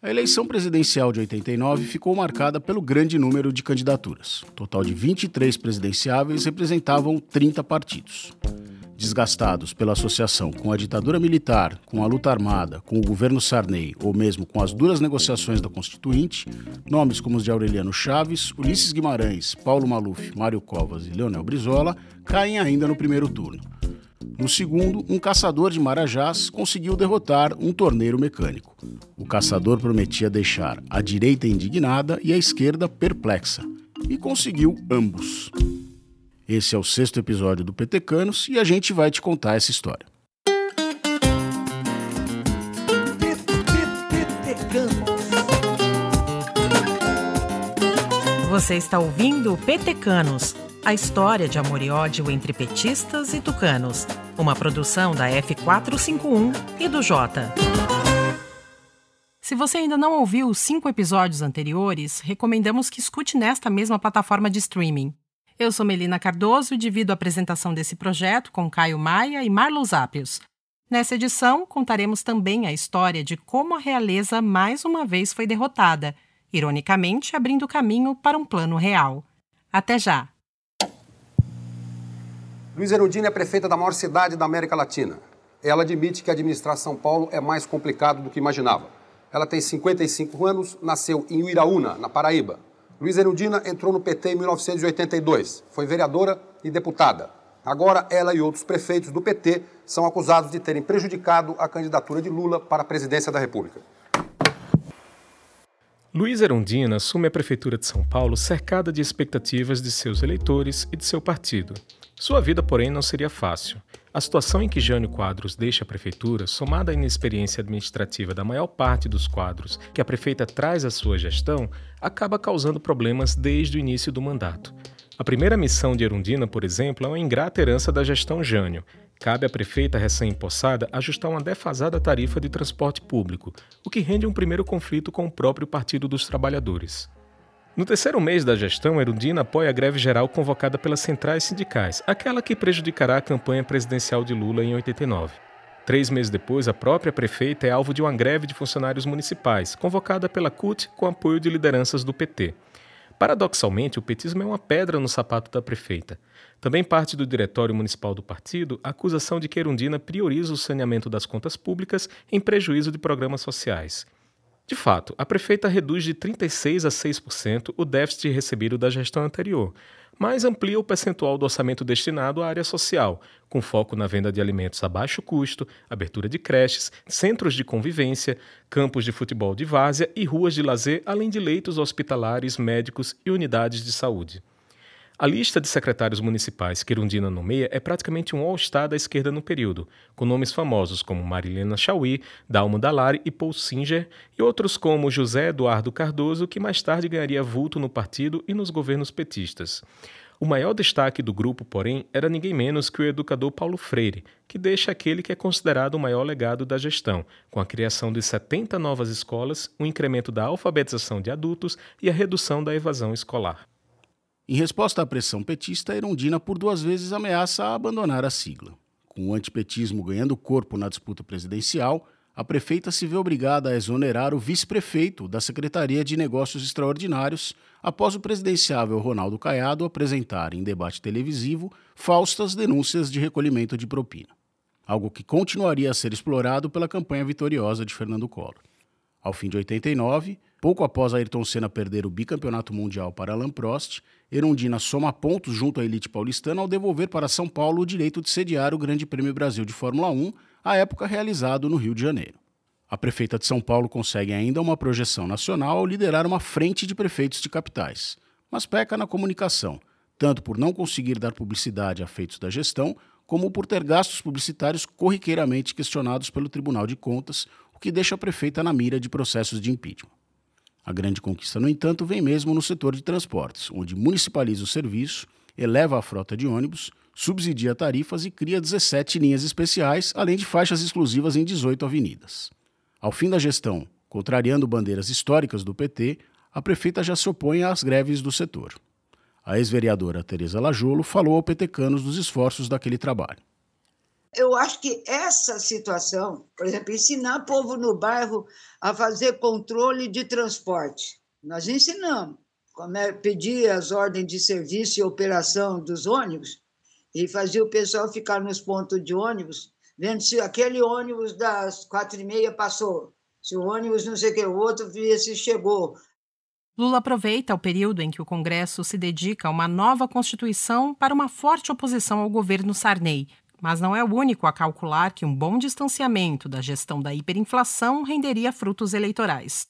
A eleição presidencial de 89 ficou marcada pelo grande número de candidaturas. Total de 23 presidenciáveis representavam 30 partidos. Desgastados pela associação com a ditadura militar, com a luta armada, com o governo Sarney ou mesmo com as duras negociações da Constituinte, nomes como os de Aureliano Chaves, Ulisses Guimarães, Paulo Maluf, Mário Covas e Leonel Brizola caem ainda no primeiro turno. No segundo, um caçador de Marajás conseguiu derrotar um torneiro mecânico. O caçador prometia deixar a direita indignada e a esquerda perplexa, e conseguiu ambos. Esse é o sexto episódio do Petecanos e a gente vai te contar essa história. Você está ouvindo Petecanos a história de amor e ódio entre petistas e tucanos. Uma produção da F451 e do Jota. Se você ainda não ouviu os cinco episódios anteriores, recomendamos que escute nesta mesma plataforma de streaming. Eu sou Melina Cardoso e divido a apresentação desse projeto com Caio Maia e Marlos Ápios. Nessa edição, contaremos também a história de como a realeza mais uma vez foi derrotada, ironicamente abrindo caminho para um plano real. Até já! Luiz Erundina é prefeita da maior cidade da América Latina. Ela admite que administrar São Paulo é mais complicado do que imaginava. Ela tem 55 anos, nasceu em Uiraúna, na Paraíba. Luiz Erundina entrou no PT em 1982, foi vereadora e deputada. Agora, ela e outros prefeitos do PT são acusados de terem prejudicado a candidatura de Lula para a presidência da República. Luiz Erundina assume a Prefeitura de São Paulo cercada de expectativas de seus eleitores e de seu partido. Sua vida, porém, não seria fácil. A situação em que Jânio Quadros deixa a prefeitura, somada à inexperiência administrativa da maior parte dos quadros que a prefeita traz à sua gestão, acaba causando problemas desde o início do mandato. A primeira missão de Erundina, por exemplo, é uma ingrata herança da gestão Jânio. Cabe à prefeita recém-impossada ajustar uma defasada tarifa de transporte público, o que rende um primeiro conflito com o próprio Partido dos Trabalhadores. No terceiro mês da gestão, Erundina apoia a greve geral convocada pelas centrais sindicais, aquela que prejudicará a campanha presidencial de Lula em 89. Três meses depois, a própria prefeita é alvo de uma greve de funcionários municipais, convocada pela CUT com apoio de lideranças do PT. Paradoxalmente, o petismo é uma pedra no sapato da prefeita. Também parte do diretório municipal do partido a acusação de que Erundina prioriza o saneamento das contas públicas em prejuízo de programas sociais. De fato, a prefeita reduz de 36% a 6% o déficit recebido da gestão anterior, mas amplia o percentual do orçamento destinado à área social, com foco na venda de alimentos a baixo custo, abertura de creches, centros de convivência, campos de futebol de várzea e ruas de lazer, além de leitos hospitalares, médicos e unidades de saúde. A lista de secretários municipais que Irundina nomeia é praticamente um all-star da esquerda no período, com nomes famosos como Marilena Chauí, Dalmo Dalari e Paul Singer, e outros como José Eduardo Cardoso, que mais tarde ganharia vulto no partido e nos governos petistas. O maior destaque do grupo, porém, era ninguém menos que o educador Paulo Freire, que deixa aquele que é considerado o maior legado da gestão, com a criação de 70 novas escolas, o incremento da alfabetização de adultos e a redução da evasão escolar. Em resposta à pressão petista, Erundina por duas vezes ameaça abandonar a sigla. Com o antipetismo ganhando corpo na disputa presidencial, a prefeita se vê obrigada a exonerar o vice-prefeito da Secretaria de Negócios Extraordinários após o presidenciável Ronaldo Caiado apresentar em debate televisivo faustas denúncias de recolhimento de propina. Algo que continuaria a ser explorado pela campanha vitoriosa de Fernando Collor. Ao fim de 89, pouco após Ayrton Senna perder o bicampeonato mundial para Alain Prost, Erundina soma pontos junto à elite paulistana ao devolver para São Paulo o direito de sediar o Grande Prêmio Brasil de Fórmula 1, à época realizado no Rio de Janeiro. A prefeita de São Paulo consegue ainda uma projeção nacional ao liderar uma frente de prefeitos de capitais, mas peca na comunicação, tanto por não conseguir dar publicidade a feitos da gestão, como por ter gastos publicitários corriqueiramente questionados pelo Tribunal de Contas, o que deixa a prefeita na mira de processos de impeachment. A grande conquista, no entanto, vem mesmo no setor de transportes, onde municipaliza o serviço, eleva a frota de ônibus, subsidia tarifas e cria 17 linhas especiais, além de faixas exclusivas em 18 avenidas. Ao fim da gestão, contrariando bandeiras históricas do PT, a prefeita já se opõe às greves do setor. A ex-vereadora Tereza Lajolo falou ao petecanos dos esforços daquele trabalho. Eu acho que essa situação, por exemplo, ensinar povo no bairro a fazer controle de transporte, nós ensinamos. É, pedir as ordens de serviço e operação dos ônibus e fazia o pessoal ficar nos pontos de ônibus, vendo se aquele ônibus das quatro e meia passou, se o ônibus não sei o que, o outro via se chegou. Lula aproveita o período em que o Congresso se dedica a uma nova Constituição para uma forte oposição ao governo Sarney, mas não é o único a calcular que um bom distanciamento da gestão da hiperinflação renderia frutos eleitorais.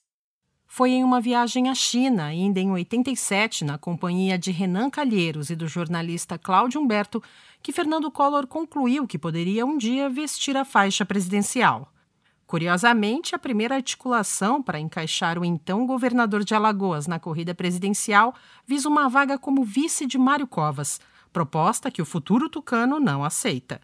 Foi em uma viagem à China, ainda em 87, na companhia de Renan Calheiros e do jornalista Cláudio Humberto, que Fernando Collor concluiu que poderia um dia vestir a faixa presidencial. Curiosamente, a primeira articulação para encaixar o então governador de Alagoas na corrida presidencial visa uma vaga como vice de Mário Covas, proposta que o futuro tucano não aceita.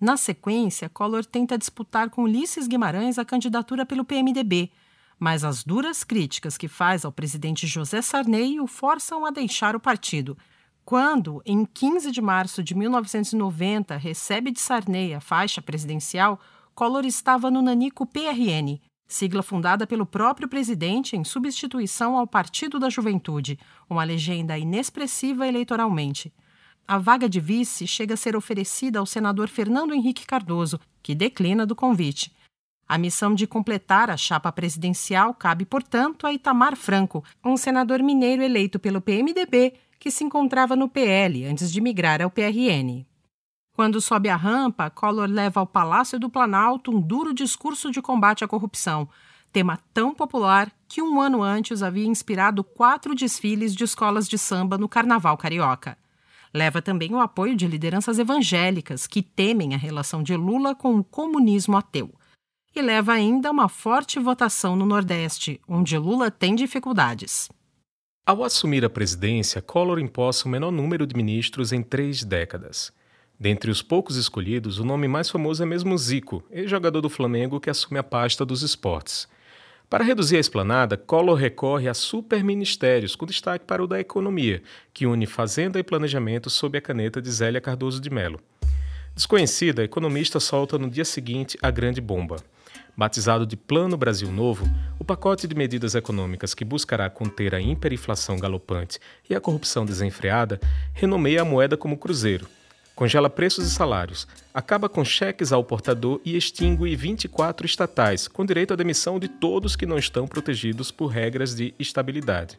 Na sequência, Collor tenta disputar com Ulisses Guimarães a candidatura pelo PMDB, mas as duras críticas que faz ao presidente José Sarney o forçam a deixar o partido. Quando, em 15 de março de 1990, recebe de Sarney a faixa presidencial, Collor estava no Nanico PRN, sigla fundada pelo próprio presidente em substituição ao Partido da Juventude, uma legenda inexpressiva eleitoralmente. A vaga de vice chega a ser oferecida ao senador Fernando Henrique Cardoso, que declina do convite. A missão de completar a chapa presidencial cabe, portanto, a Itamar Franco, um senador mineiro eleito pelo PMDB que se encontrava no PL antes de migrar ao PRN. Quando sobe a rampa, Collor leva ao Palácio do Planalto um duro discurso de combate à corrupção, tema tão popular que um ano antes havia inspirado quatro desfiles de escolas de samba no Carnaval Carioca. Leva também o apoio de lideranças evangélicas que temem a relação de Lula com o comunismo ateu e leva ainda uma forte votação no Nordeste, onde Lula tem dificuldades. Ao assumir a presidência, Collor imposta o menor número de ministros em três décadas. Dentre os poucos escolhidos, o nome mais famoso é mesmo Zico, ex-jogador do Flamengo que assume a pasta dos esportes. Para reduzir a esplanada, Collor recorre a superministérios, com destaque para o da Economia, que une Fazenda e Planejamento sob a caneta de Zélia Cardoso de Mello. Desconhecida, a economista solta no dia seguinte a grande bomba. Batizado de Plano Brasil Novo, o pacote de medidas econômicas que buscará conter a hiperinflação galopante e a corrupção desenfreada renomeia a moeda como cruzeiro, congela preços e salários, acaba com cheques ao portador e extingue 24 estatais, com direito à demissão de todos que não estão protegidos por regras de estabilidade.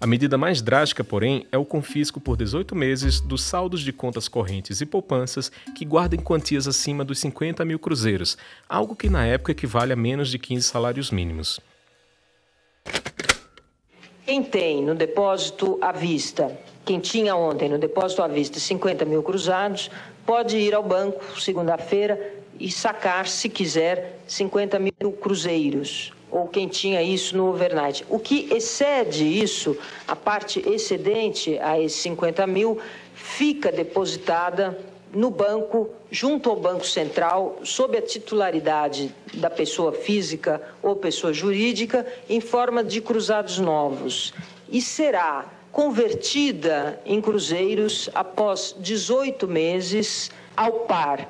A medida mais drástica, porém, é o confisco por 18 meses dos saldos de contas correntes e poupanças que guardem quantias acima dos 50 mil cruzeiros, algo que na época equivale a menos de 15 salários mínimos. Quem tem no depósito à vista, quem tinha ontem no depósito à vista 50 mil cruzados, pode ir ao banco segunda-feira e sacar, se quiser, 50 mil cruzeiros ou quem tinha isso no overnight. O que excede isso, a parte excedente a esses 50 mil, fica depositada no banco, junto ao Banco Central, sob a titularidade da pessoa física ou pessoa jurídica, em forma de cruzados novos. E será convertida em cruzeiros após 18 meses ao par.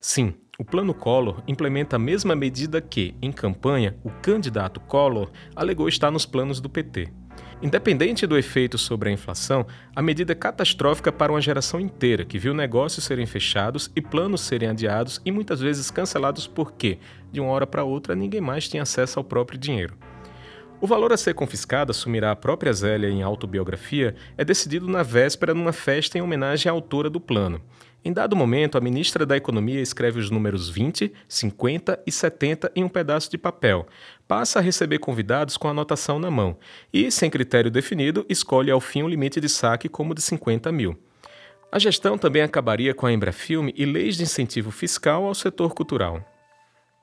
Sim, o Plano Collor implementa a mesma medida que, em campanha, o candidato Collor alegou estar nos planos do PT. Independente do efeito sobre a inflação, a medida é catastrófica para uma geração inteira que viu negócios serem fechados e planos serem adiados e muitas vezes cancelados porque, de uma hora para outra, ninguém mais tinha acesso ao próprio dinheiro. O valor a ser confiscado, assumirá a própria Zélia em autobiografia, é decidido na véspera numa festa em homenagem à autora do plano. Em dado momento, a ministra da Economia escreve os números 20, 50 e 70 em um pedaço de papel. Passa a receber convidados com a anotação na mão e, sem critério definido, escolhe ao fim um limite de saque como de 50 mil. A gestão também acabaria com a Embrafilme e leis de incentivo fiscal ao setor cultural.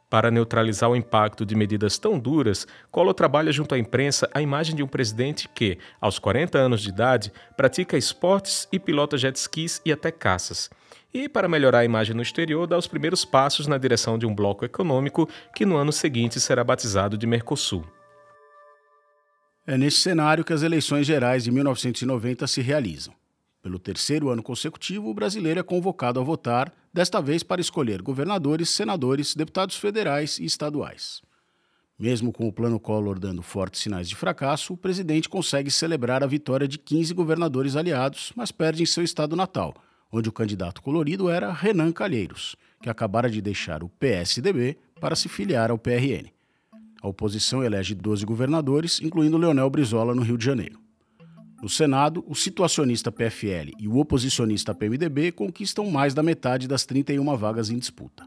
Para neutralizar o impacto de medidas tão duras, Collor trabalha junto à imprensa a imagem de um presidente que, aos 40 anos de idade, pratica esportes e pilota jet skis e até caças e, para melhorar a imagem no exterior, dá os primeiros passos na direção de um bloco econômico que no ano seguinte será batizado de Mercosul. É nesse cenário que as eleições gerais de 1990 se realizam. Pelo terceiro ano consecutivo, o brasileiro é convocado a votar, desta vez para escolher governadores, senadores, deputados federais e estaduais. Mesmo com o plano Collor dando fortes sinais de fracasso, o presidente consegue celebrar a vitória de 15 governadores aliados, mas perde em seu estado natal, onde o candidato colorido era Renan Calheiros, que acabara de deixar o PSDB para se filiar ao PRN. A oposição elege 12 governadores, incluindo Leonel Brizola no Rio de Janeiro. No Senado, o situacionista PFL e o oposicionista PMDB conquistam mais da metade das 31 vagas em disputa.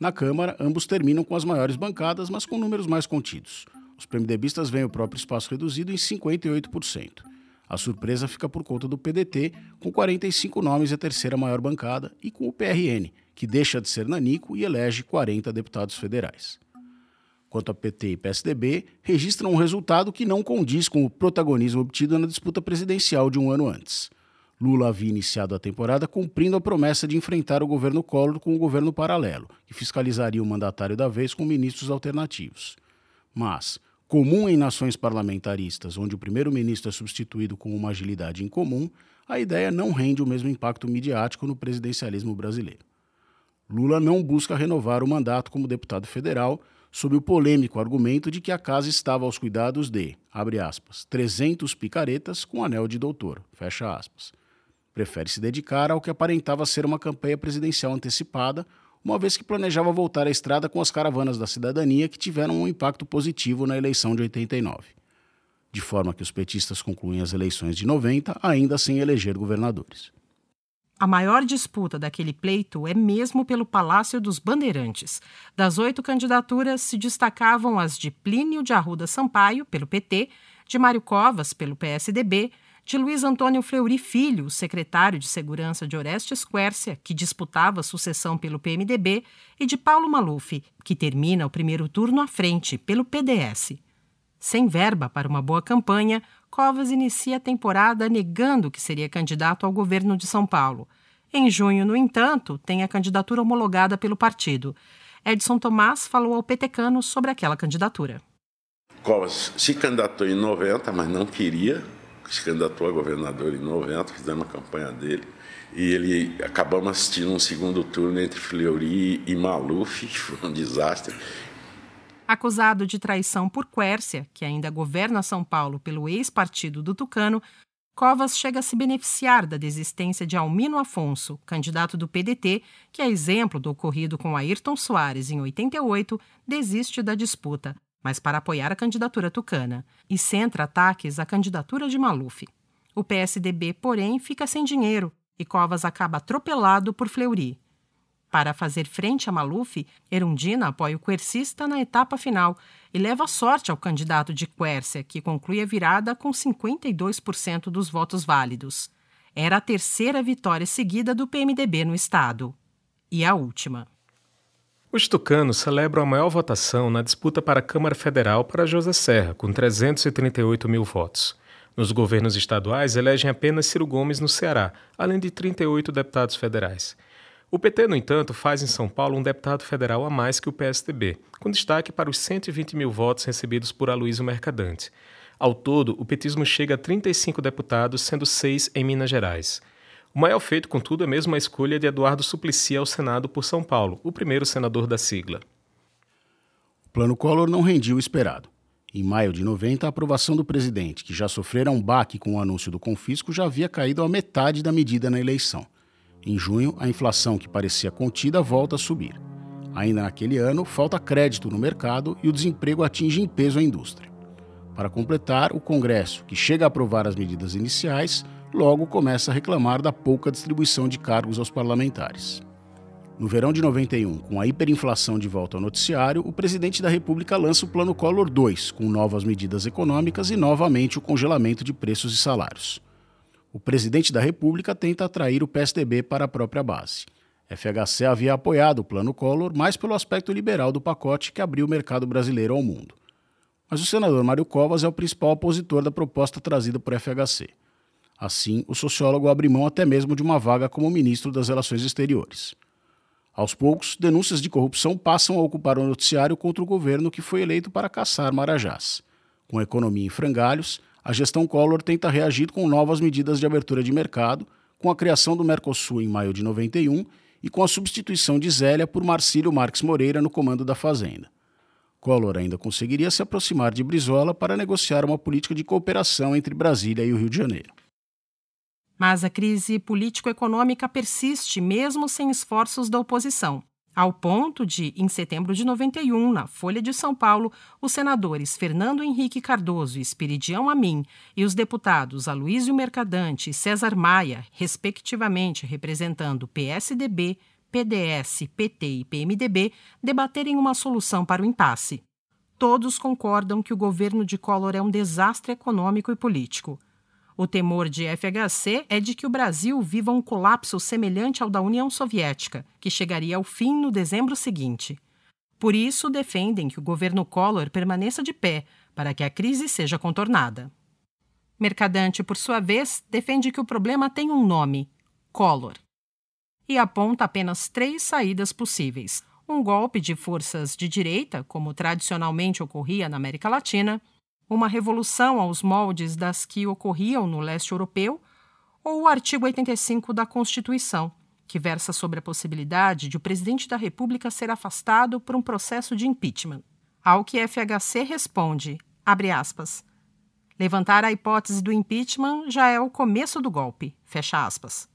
Na Câmara, ambos terminam com as maiores bancadas, mas com números mais contidos. Os PMDBistas veem o próprio espaço reduzido em 58%. A surpresa fica por conta do PDT, com 45 nomes a terceira maior bancada, e com o PRN, que deixa de ser nanico e elege 40 deputados federais quanto a PT e PSDB, registram um resultado que não condiz com o protagonismo obtido na disputa presidencial de um ano antes. Lula havia iniciado a temporada cumprindo a promessa de enfrentar o governo Collor com o governo paralelo, que fiscalizaria o mandatário da vez com ministros alternativos. Mas, comum em nações parlamentaristas, onde o primeiro-ministro é substituído com uma agilidade incomum, a ideia não rende o mesmo impacto midiático no presidencialismo brasileiro. Lula não busca renovar o mandato como deputado federal, sob o polêmico argumento de que a casa estava aos cuidados de, abre aspas, 300 picaretas com anel de doutor, fecha aspas. Prefere se dedicar ao que aparentava ser uma campanha presidencial antecipada, uma vez que planejava voltar à estrada com as caravanas da cidadania que tiveram um impacto positivo na eleição de 89. De forma que os petistas concluem as eleições de 90 ainda sem eleger governadores. A maior disputa daquele pleito é mesmo pelo Palácio dos Bandeirantes. Das oito candidaturas, se destacavam as de Plínio de Arruda Sampaio, pelo PT, de Mário Covas, pelo PSDB, de Luiz Antônio Fleury Filho, secretário de Segurança de Orestes Quércia, que disputava a sucessão pelo PMDB, e de Paulo Maluf, que termina o primeiro turno à frente, pelo PDS. Sem verba para uma boa campanha, Covas inicia a temporada negando que seria candidato ao governo de São Paulo. Em junho, no entanto, tem a candidatura homologada pelo partido. Edson Tomás falou ao Petecano sobre aquela candidatura. Covas se candidatou em 90, mas não queria. Se candidatou a governador em 90, fizemos a campanha dele. E ele acabamos assistindo um segundo turno entre Fleury e Maluf, foi um desastre. Acusado de traição por Quércia, que ainda governa São Paulo pelo ex-partido do Tucano, Covas chega a se beneficiar da desistência de Almino Afonso, candidato do PDT, que, a exemplo do ocorrido com Ayrton Soares em 88, desiste da disputa, mas para apoiar a candidatura tucana, e centra ataques à candidatura de Maluf. O PSDB, porém, fica sem dinheiro e Covas acaba atropelado por Fleury. Para fazer frente a Maluf, Erundina apoia o quercista na etapa final e leva sorte ao candidato de Quércia, que conclui a virada com 52% dos votos válidos. Era a terceira vitória seguida do PMDB no estado. E a última. Os tucanos celebram a maior votação na disputa para a Câmara Federal para José Serra, com 338 mil votos. Nos governos estaduais, elegem apenas Ciro Gomes no Ceará, além de 38 deputados federais. O PT, no entanto, faz em São Paulo um deputado federal a mais que o PSDB, com destaque para os 120 mil votos recebidos por Aloysio Mercadante. Ao todo, o petismo chega a 35 deputados, sendo seis em Minas Gerais. O maior feito, contudo, é mesmo a escolha de Eduardo Suplicy ao Senado por São Paulo, o primeiro senador da sigla. O plano Collor não rendia o esperado. Em maio de 90, a aprovação do presidente, que já sofrera um baque com o anúncio do confisco, já havia caído a metade da medida na eleição. Em junho, a inflação, que parecia contida, volta a subir. Ainda naquele ano, falta crédito no mercado e o desemprego atinge em peso a indústria. Para completar, o Congresso, que chega a aprovar as medidas iniciais, logo começa a reclamar da pouca distribuição de cargos aos parlamentares. No verão de 91, com a hiperinflação de volta ao noticiário, o presidente da República lança o Plano Collor II, com novas medidas econômicas e novamente o congelamento de preços e salários o presidente da República tenta atrair o PSDB para a própria base. FHC havia apoiado o plano Collor mais pelo aspecto liberal do pacote que abriu o mercado brasileiro ao mundo. Mas o senador Mário Covas é o principal opositor da proposta trazida por FHC. Assim, o sociólogo abre mão até mesmo de uma vaga como ministro das Relações Exteriores. Aos poucos, denúncias de corrupção passam a ocupar o noticiário contra o governo que foi eleito para caçar Marajás. Com a economia em frangalhos, a gestão Collor tenta reagir com novas medidas de abertura de mercado, com a criação do Mercosul em maio de 91 e com a substituição de Zélia por Marcílio Marques Moreira no comando da Fazenda. Collor ainda conseguiria se aproximar de Brizola para negociar uma política de cooperação entre Brasília e o Rio de Janeiro. Mas a crise político-econômica persiste mesmo sem esforços da oposição. Ao ponto de, em setembro de 91, na Folha de São Paulo, os senadores Fernando Henrique Cardoso e Espiridião Amin e os deputados Aloysio Mercadante e César Maia, respectivamente representando PSDB, PDS, PT e PMDB, debaterem uma solução para o impasse. Todos concordam que o governo de Collor é um desastre econômico e político. O temor de FHC é de que o Brasil viva um colapso semelhante ao da União Soviética, que chegaria ao fim no dezembro seguinte. Por isso, defendem que o governo Collor permaneça de pé para que a crise seja contornada. Mercadante, por sua vez, defende que o problema tem um nome: Collor. E aponta apenas três saídas possíveis: um golpe de forças de direita, como tradicionalmente ocorria na América Latina, uma revolução aos moldes das que ocorriam no leste europeu, ou o artigo 85 da Constituição, que versa sobre a possibilidade de o presidente da República ser afastado por um processo de impeachment. Ao que FHC responde, abre aspas, levantar a hipótese do impeachment já é o começo do golpe, fecha aspas.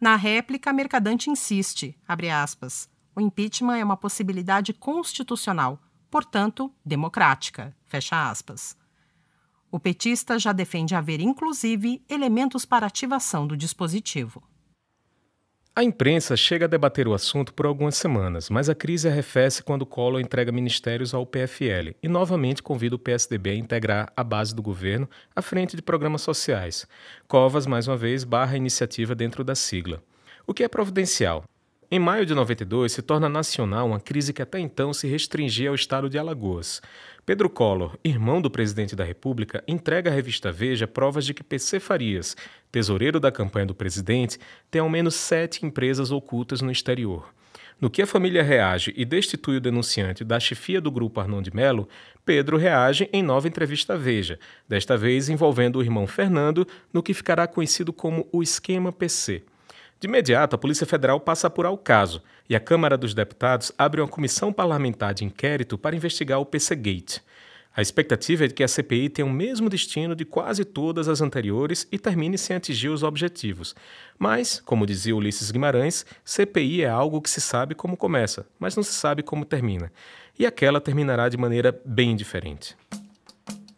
Na réplica, Mercadante insiste, abre aspas, o impeachment é uma possibilidade constitucional, portanto, democrática, fecha aspas. O petista já defende haver, inclusive, elementos para ativação do dispositivo. A imprensa chega a debater o assunto por algumas semanas, mas a crise arrefece quando Collor entrega ministérios ao PFL e novamente convida o PSDB a integrar a base do governo à frente de programas sociais. Covas, mais uma vez, barra a iniciativa dentro da sigla. O que é providencial? Em maio de 92, se torna nacional uma crise que até então se restringia ao estado de Alagoas. Pedro Collor, irmão do presidente da República, entrega à revista Veja provas de que PC Farias, tesoureiro da campanha do presidente, tem ao menos sete empresas ocultas no exterior. No que a família reage e destitui o denunciante da chefia do grupo Arnon de Melo, Pedro reage em nova entrevista à Veja, desta vez envolvendo o irmão Fernando no que ficará conhecido como o esquema PC. De imediato, a Polícia Federal passa a apurar o caso e a Câmara dos Deputados abre uma comissão parlamentar de inquérito para investigar o PC-Gate. A expectativa é de que a CPI tenha o mesmo destino de quase todas as anteriores e termine sem atingir os objetivos. Mas, como dizia Ulisses Guimarães, CPI é algo que se sabe como começa, mas não se sabe como termina. E aquela terminará de maneira bem diferente.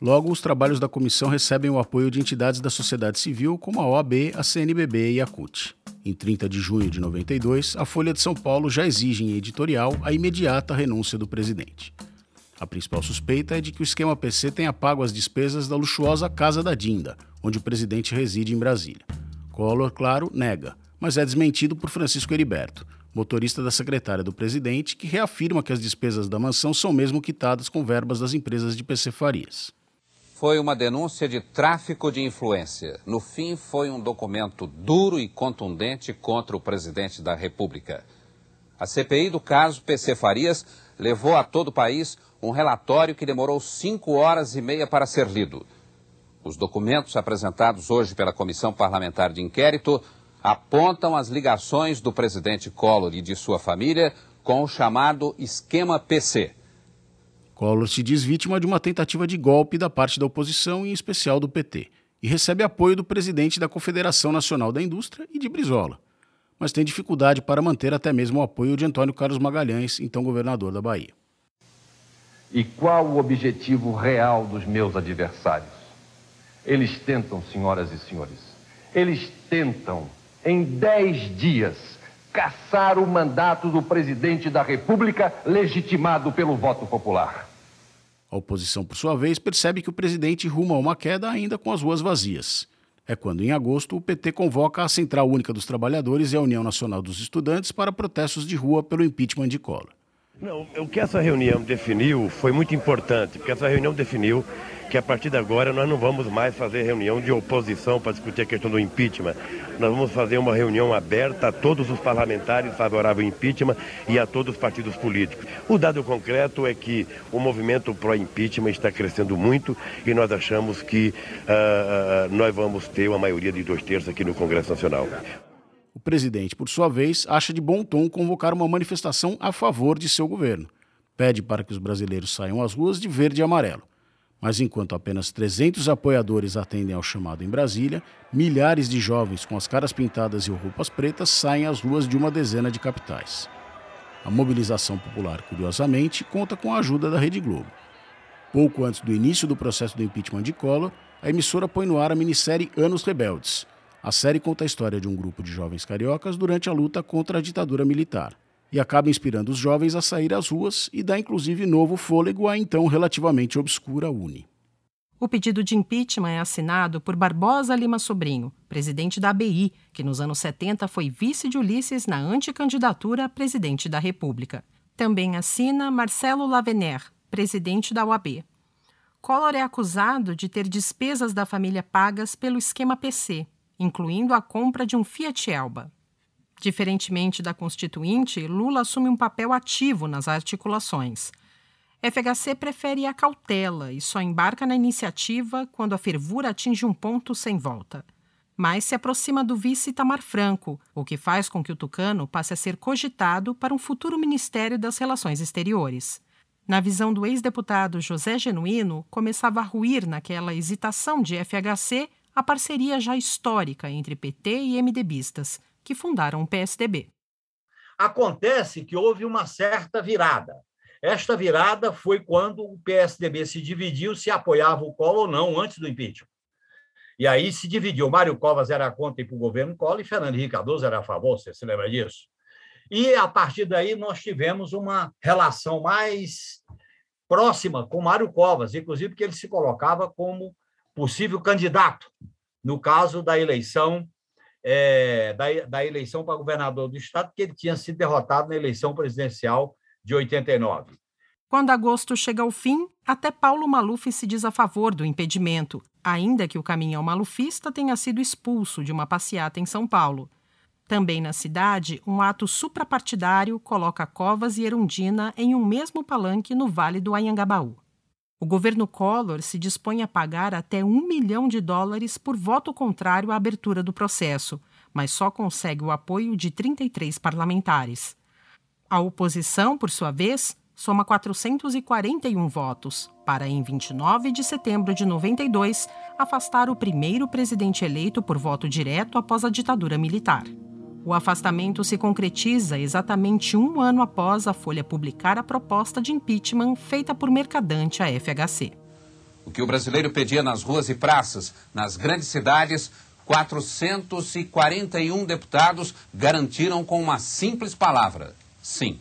Logo, os trabalhos da comissão recebem o apoio de entidades da sociedade civil como a OAB, a CNBB e a CUT. Em 30 de junho de 92, a Folha de São Paulo já exige em editorial a imediata renúncia do presidente. A principal suspeita é de que o esquema PC tenha pago as despesas da luxuosa Casa da Dinda, onde o presidente reside em Brasília. Collor, claro, nega, mas é desmentido por Francisco Heriberto, motorista da secretária do presidente, que reafirma que as despesas da mansão são mesmo quitadas com verbas das empresas de PC Farias foi uma denúncia de tráfico de influência. No fim, foi um documento duro e contundente contra o presidente da República. A CPI do caso PC Farias levou a todo o país um relatório que demorou cinco horas e meia para ser lido. Os documentos apresentados hoje pela Comissão Parlamentar de Inquérito apontam as ligações do presidente Collor e de sua família com o chamado esquema PC. Collor se diz vítima de uma tentativa de golpe da parte da oposição, em especial do PT, e recebe apoio do presidente da Confederação Nacional da Indústria e de Brizola, mas tem dificuldade para manter até mesmo o apoio de Antônio Carlos Magalhães, então governador da Bahia. E qual o objetivo real dos meus adversários? Eles tentam, senhoras e senhores, eles tentam, em dez dias, caçar o mandato do presidente da República legitimado pelo voto popular. A oposição, por sua vez, percebe que o presidente ruma a uma queda ainda com as ruas vazias. É quando, em agosto, o PT convoca a Central Única dos Trabalhadores e a União Nacional dos Estudantes para protestos de rua pelo impeachment de Collor. Não, o que essa reunião definiu foi muito importante, porque essa reunião definiu que a partir de agora nós não vamos mais fazer reunião de oposição para discutir a questão do impeachment. Nós vamos fazer uma reunião aberta a todos os parlamentares favoráveis ao impeachment e a todos os partidos políticos. O dado concreto é que o movimento pró-impeachment está crescendo muito e nós achamos que uh, nós vamos ter uma maioria de dois terços aqui no Congresso Nacional. Presidente, por sua vez, acha de bom tom convocar uma manifestação a favor de seu governo. Pede para que os brasileiros saiam às ruas de verde e amarelo. Mas enquanto apenas 300 apoiadores atendem ao chamado em Brasília, milhares de jovens com as caras pintadas e roupas pretas saem às ruas de uma dezena de capitais. A mobilização popular, curiosamente, conta com a ajuda da Rede Globo. Pouco antes do início do processo do impeachment de Collor, a emissora põe no ar a minissérie Anos Rebeldes. A série conta a história de um grupo de jovens cariocas durante a luta contra a ditadura militar e acaba inspirando os jovens a sair às ruas e dá inclusive novo fôlego à então relativamente obscura Uni. O pedido de impeachment é assinado por Barbosa Lima Sobrinho, presidente da ABI, que nos anos 70 foi vice de Ulisses na anticandidatura a presidente da República. Também assina Marcelo Lavener, presidente da UAB. Collor é acusado de ter despesas da família pagas pelo esquema PC, incluindo a compra de um Fiat Elba. Diferentemente da Constituinte, Lula assume um papel ativo nas articulações. FHC prefere a cautela e só embarca na iniciativa quando a fervura atinge um ponto sem volta. Mas se aproxima do vice Tamar Franco, o que faz com que o tucano passe a ser cogitado para um futuro Ministério das Relações Exteriores. Na visão do ex-deputado José Genuíno, começava a ruir naquela hesitação de FHC a parceria já histórica entre PT e MDBistas, que fundaram o PSDB. Acontece que houve uma certa virada. Esta virada foi quando o PSDB se dividiu se apoiava o Collor ou não antes do impeachment. E aí se dividiu. Mário Covas era contra para o governo Collor e Fernando Henrique Cardoso era a favor, você se lembra disso? E a partir daí nós tivemos uma relação mais próxima com Mário Covas, inclusive porque ele se colocava como possível candidato no caso da eleição é, da, da eleição para governador do estado, que ele tinha sido derrotado na eleição presidencial de 89. Quando agosto chega ao fim, até Paulo Maluf se diz a favor do impedimento, ainda que o caminhão malufista tenha sido expulso de uma passeata em São Paulo. Também na cidade, um ato suprapartidário coloca Covas e Erundina em um mesmo palanque no Vale do Anhangabaú. O governo Collor se dispõe a pagar até um milhão de dólares por voto contrário à abertura do processo, mas só consegue o apoio de 33 parlamentares. A oposição, por sua vez, soma 441 votos, para, em 29 de setembro de 92, afastar o primeiro presidente eleito por voto direto após a ditadura militar. O afastamento se concretiza exatamente um ano após a Folha publicar a proposta de impeachment feita por Mercadante à FHC. O que o brasileiro pedia nas ruas e praças, nas grandes cidades, 441 deputados garantiram com uma simples palavra: sim.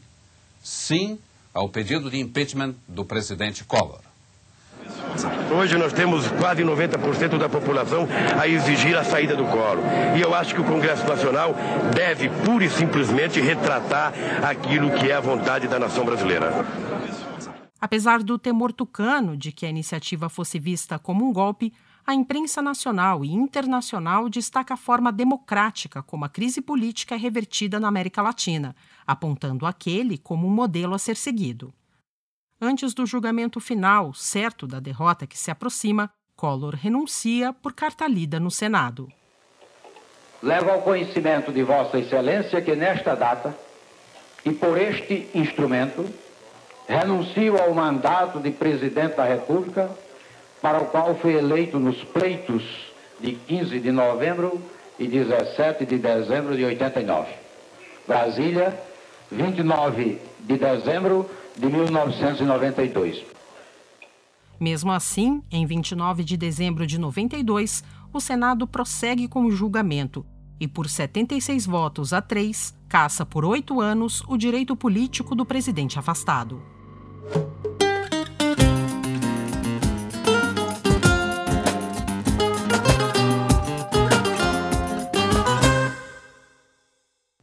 Sim ao pedido de impeachment do presidente Collor. Hoje nós temos quase 90% da população a exigir a saída do colo. E eu acho que o Congresso Nacional deve pura e simplesmente retratar aquilo que é a vontade da nação brasileira. Apesar do temor tucano de que a iniciativa fosse vista como um golpe, a imprensa nacional e internacional destaca a forma democrática como a crise política é revertida na América Latina, apontando aquele como um modelo a ser seguido. Antes do julgamento final, certo da derrota que se aproxima, Collor renuncia por carta lida no Senado. Levo ao conhecimento de Vossa Excelência que nesta data e por este instrumento renuncio ao mandato de presidente da República, para o qual fui eleito nos pleitos de 15 de novembro e 17 de dezembro de 89. Brasília, 29 de dezembro de 1992. Mesmo assim, em 29 de dezembro de 92, o Senado prossegue com o julgamento e, por 76 votos a 3, caça por oito anos o direito político do presidente afastado.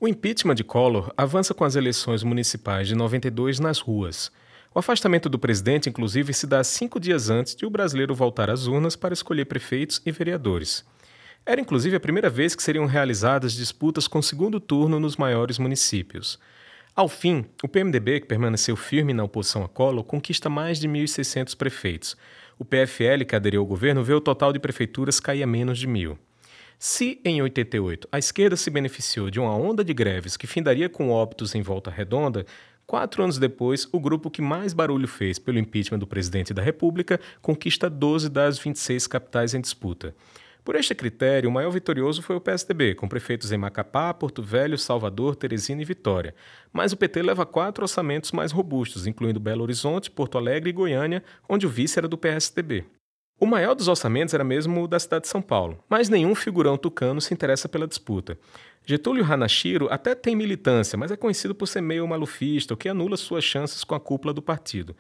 O impeachment de Collor avança com as eleições municipais de 92 nas ruas. O afastamento do presidente, inclusive, se dá cinco dias antes de o brasileiro voltar às urnas para escolher prefeitos e vereadores. Era inclusive a primeira vez que seriam realizadas disputas com segundo turno nos maiores municípios. Ao fim, o PMDB, que permaneceu firme na oposição a Collor, conquista mais de 1.600 prefeitos. O PFL, que aderiu ao governo, vê o total de prefeituras cair a menos de mil. Se, em 88, a esquerda se beneficiou de uma onda de greves que findaria com óbitos em volta redonda, quatro anos depois, o grupo que mais barulho fez pelo impeachment do presidente da República conquista 12 das 26 capitais em disputa. Por este critério, o maior vitorioso foi o PSDB, com prefeitos em Macapá, Porto Velho, Salvador, Teresina e Vitória. Mas o PT leva quatro orçamentos mais robustos, incluindo Belo Horizonte, Porto Alegre e Goiânia, onde o vice era do PSDB. O maior dos orçamentos era mesmo o da cidade de São Paulo, mas nenhum figurão tucano se interessa pela disputa. Getúlio Hanashiro até tem militância, mas é conhecido por ser meio malufista, o que anula suas chances com a cúpula do partido.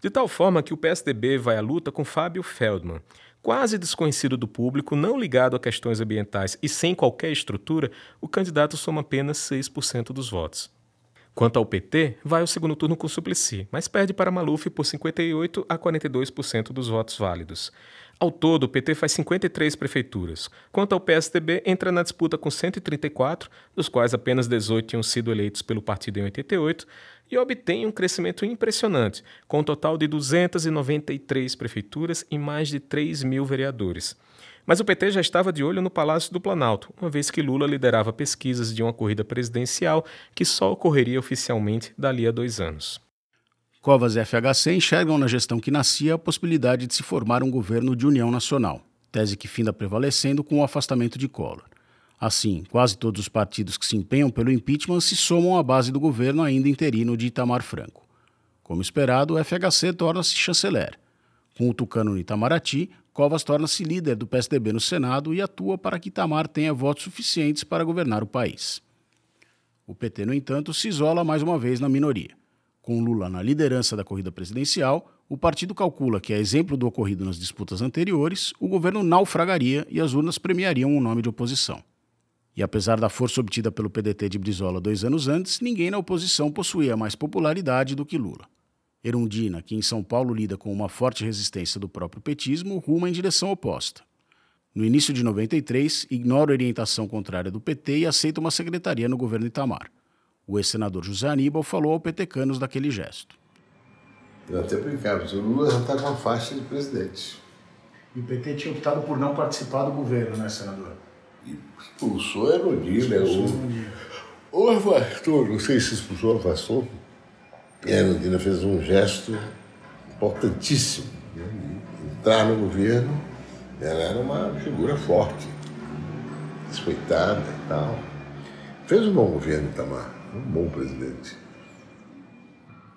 De tal forma que o PSDB vai à luta com Fábio Feldman. Quase desconhecido do público, não ligado a questões ambientais e sem qualquer estrutura, o candidato soma apenas 6% dos votos. Quanto ao PT, vai ao segundo turno com Suplicy, mas perde para Maluf por 58 a 42% dos votos válidos. Ao todo, o PT faz 53 prefeituras. Quanto ao PSDB, entra na disputa com 134, dos quais apenas 18 tinham sido eleitos pelo partido em 88, e obtém um crescimento impressionante, com um total de 293 prefeituras e mais de 3 mil vereadores. Mas o PT já estava de olho no Palácio do Planalto, uma vez que Lula liderava pesquisas de uma corrida presidencial que só ocorreria oficialmente dali a dois anos. Covas e FHC enxergam na gestão que nascia a possibilidade de se formar um governo de união nacional, tese que finda prevalecendo com o afastamento de Collor. Assim, quase todos os partidos que se empenham pelo impeachment se somam à base do governo ainda interino de Itamar Franco. Como esperado, o FHC torna-se chanceler. Com o tucano no Itamaraty, Covas torna-se líder do PSDB no Senado e atua para que Itamar tenha votos suficientes para governar o país. O PT, no entanto, se isola mais uma vez na minoria. Com Lula na liderança da corrida presidencial, o partido calcula que, a exemplo do ocorrido nas disputas anteriores, o governo naufragaria e as urnas premiariam um nome de oposição. E apesar da força obtida pelo PDT de Brizola dois anos antes, ninguém na oposição possuía mais popularidade do que Lula. Erundina, que em São Paulo lida com uma forte resistência do próprio petismo, ruma em direção oposta. No início de 93, ignora a orientação contrária do PT e aceita uma secretaria no governo Itamar. O ex-senador José Aníbal falou ao petecanos daquele gesto. Eu até brincava, o Lula já está com a faixa de presidente. E o PT tinha optado por não participar do governo, né, senador? E expulsou a Erundina. O, o afastou, não sei se expulsou ou afastou, e a Erundina fez um gesto importantíssimo. Né? Entrar no governo, ela era uma figura forte, respeitada e tal. Fez um bom governo, Itamar, um bom presidente.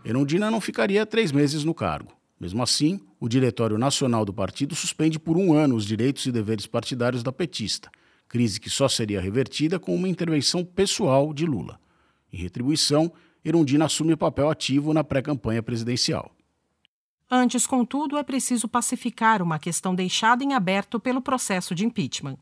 Erundina não ficaria três meses no cargo. Mesmo assim, o Diretório Nacional do Partido suspende por um ano os direitos e deveres partidários da petista, crise que só seria revertida com uma intervenção pessoal de Lula. Em retribuição, Erundina assume papel ativo na pré-campanha presidencial. Antes, contudo, é preciso pacificar uma questão deixada em aberto pelo processo de impeachment.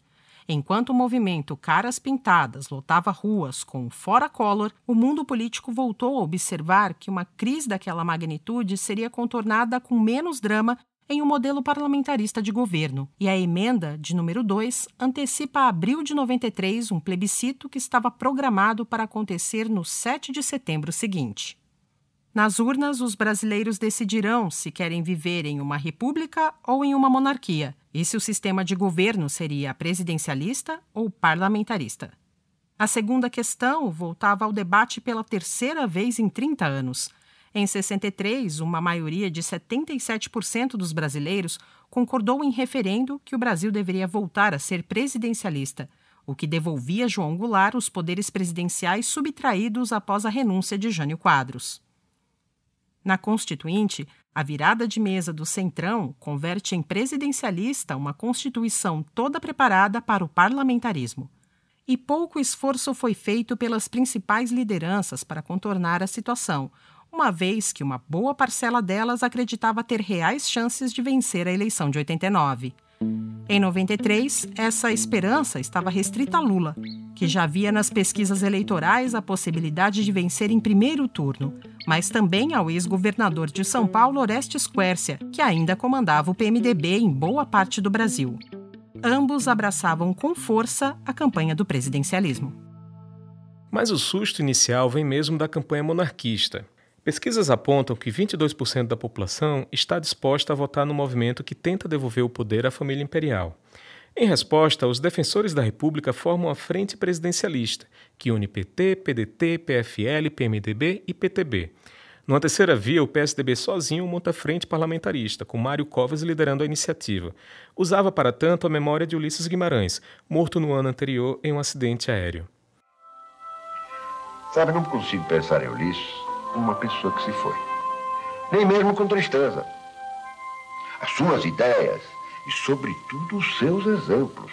Enquanto o movimento Caras Pintadas lotava ruas com fora Collor, o mundo político voltou a observar que uma crise daquela magnitude seria contornada com menos drama em um modelo parlamentarista de governo, e a emenda de número 2 antecipa a abril de 93 um plebiscito que estava programado para acontecer no 7 de setembro seguinte. Nas urnas, os brasileiros decidirão se querem viver em uma república ou em uma monarquia, e se o sistema de governo seria presidencialista ou parlamentarista. A segunda questão voltava ao debate pela terceira vez em 30 anos em 63, uma maioria de 77% dos brasileiros concordou em referendo que o Brasil deveria voltar a ser presidencialista, o que devolvia João Goulart os poderes presidenciais subtraídos após a renúncia de Jânio Quadros. Na Constituinte, a virada de mesa do Centrão converte em presidencialista uma Constituição toda preparada para o parlamentarismo. E pouco esforço foi feito pelas principais lideranças para contornar a situação, uma vez que uma boa parcela delas acreditava ter reais chances de vencer a eleição de 89. Em 93, essa esperança estava restrita a Lula, que já via nas pesquisas eleitorais a possibilidade de vencer em primeiro turno, mas também ao ex-governador de São Paulo, Orestes Quércia, que ainda comandava o PMDB em boa parte do Brasil. Ambos abraçavam com força a campanha do presidencialismo. Mas o susto inicial vem mesmo da campanha monarquista. Pesquisas apontam que 22% da população está disposta a votar no movimento que tenta devolver o poder à família imperial. Em resposta, os defensores da República formam a Frente Presidencialista, que une PT, PDT, PFL, PMDB e PTB. Numa terceira via, o PSDB sozinho monta a frente parlamentarista, com Mário Covas liderando a iniciativa. Usava, para tanto, a memória de Ulisses Guimarães, morto no ano anterior em um acidente aéreo. Sabe, não consigo pensar em Ulisses uma pessoa que se foi. Nem mesmo com tristeza. As suas ideias e, sobretudo, os seus exemplos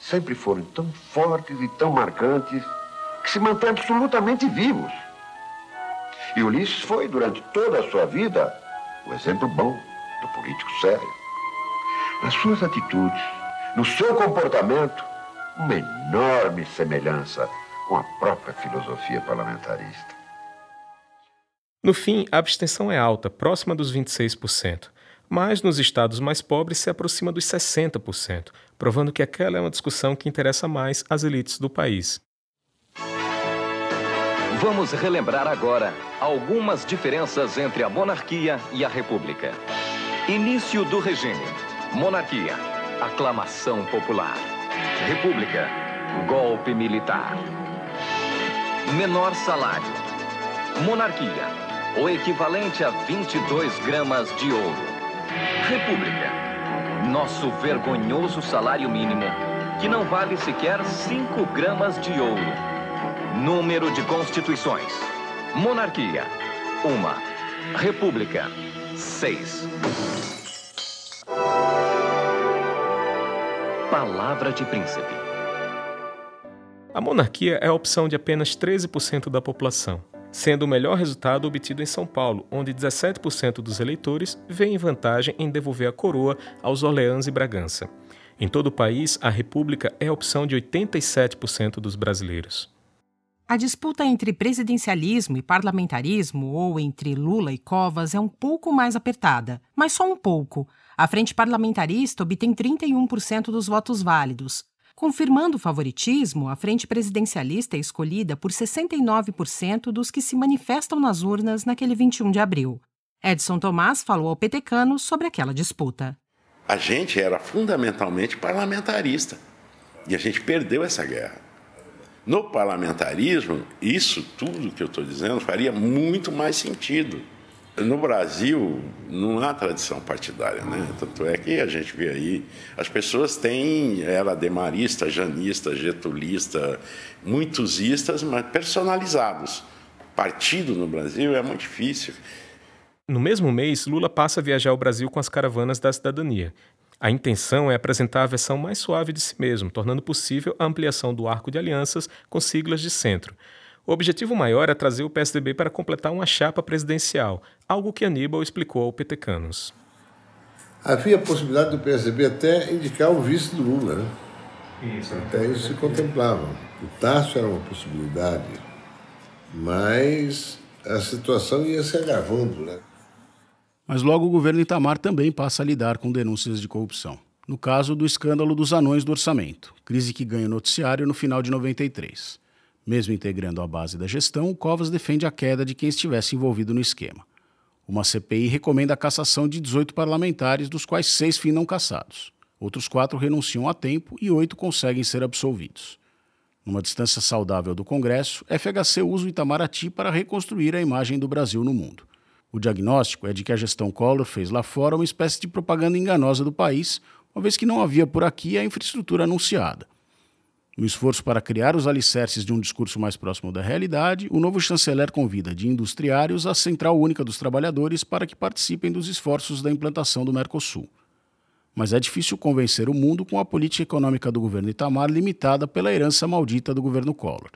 sempre foram tão fortes e tão marcantes que se mantêm absolutamente vivos. E Ulisses foi, durante toda a sua vida, o exemplo bom do político sério. Nas suas atitudes, no seu comportamento, uma enorme semelhança com a própria filosofia parlamentarista. No fim, a abstenção é alta, próxima dos 26%, mas nos estados mais pobres se aproxima dos 60%, provando que aquela é uma discussão que interessa mais às elites do país. Vamos relembrar agora algumas diferenças entre a monarquia e a república. Início do regime: monarquia, aclamação popular. República, golpe militar. Menor salário. Monarquia, o equivalente a 22 gramas de ouro. República, nosso vergonhoso salário mínimo, que não vale sequer 5 gramas de ouro. Número de constituições. Monarquia, uma. República, seis. Palavra de príncipe. A monarquia é a opção de apenas 13% da população sendo o melhor resultado obtido em São Paulo, onde 17% dos eleitores veem vantagem em devolver a coroa aos Orleans e Bragança. Em todo o país, a República é a opção de 87% dos brasileiros. A disputa entre presidencialismo e parlamentarismo, ou entre Lula e Covas, é um pouco mais apertada, mas só um pouco. A frente parlamentarista obtém 31% dos votos válidos, Confirmando o favoritismo, a frente presidencialista é escolhida por 69% dos que se manifestam nas urnas naquele 21 de abril. Edson Tomás falou ao Petecano sobre aquela disputa. A gente era fundamentalmente parlamentarista e a gente perdeu essa guerra. No parlamentarismo, isso tudo que eu estou dizendo faria muito mais sentido. No Brasil, não há tradição partidária, né? Tanto é que a gente vê aí, as pessoas têm, era demarista, janista, getulista, muitos istas, mas personalizados. Partido no Brasil é muito difícil. No mesmo mês, Lula passa a viajar ao Brasil com as caravanas da cidadania. A intenção é apresentar a versão mais suave de si mesmo, tornando possível a ampliação do arco de alianças com siglas de centro. O objetivo maior é trazer o PSDB para completar uma chapa presidencial, algo que Aníbal explicou ao Petecanos. Havia a possibilidade do PSDB até indicar o vice do Lula, né? Isso. Até isso se contemplava. O Tássio era uma possibilidade, mas a situação ia se agravando, né? Mas logo o governo Itamar também passa a lidar com denúncias de corrupção. No caso do escândalo dos anões do orçamento, crise que ganha noticiário no final de 93. Mesmo integrando a base da gestão, Covas defende a queda de quem estivesse envolvido no esquema. Uma CPI recomenda a cassação de 18 parlamentares, dos quais seis finam cassados. Outros quatro renunciam a tempo e oito conseguem ser absolvidos. Numa distância saudável do Congresso, FHC usa o Itamaraty para reconstruir a imagem do Brasil no mundo. O diagnóstico é de que a gestão Collor fez lá fora uma espécie de propaganda enganosa do país, uma vez que não havia por aqui a infraestrutura anunciada. No esforço para criar os alicerces de um discurso mais próximo da realidade, o novo chanceler convida de industriários a Central Única dos Trabalhadores para que participem dos esforços da implantação do Mercosul. Mas é difícil convencer o mundo com a política econômica do governo Itamar limitada pela herança maldita do governo Collor.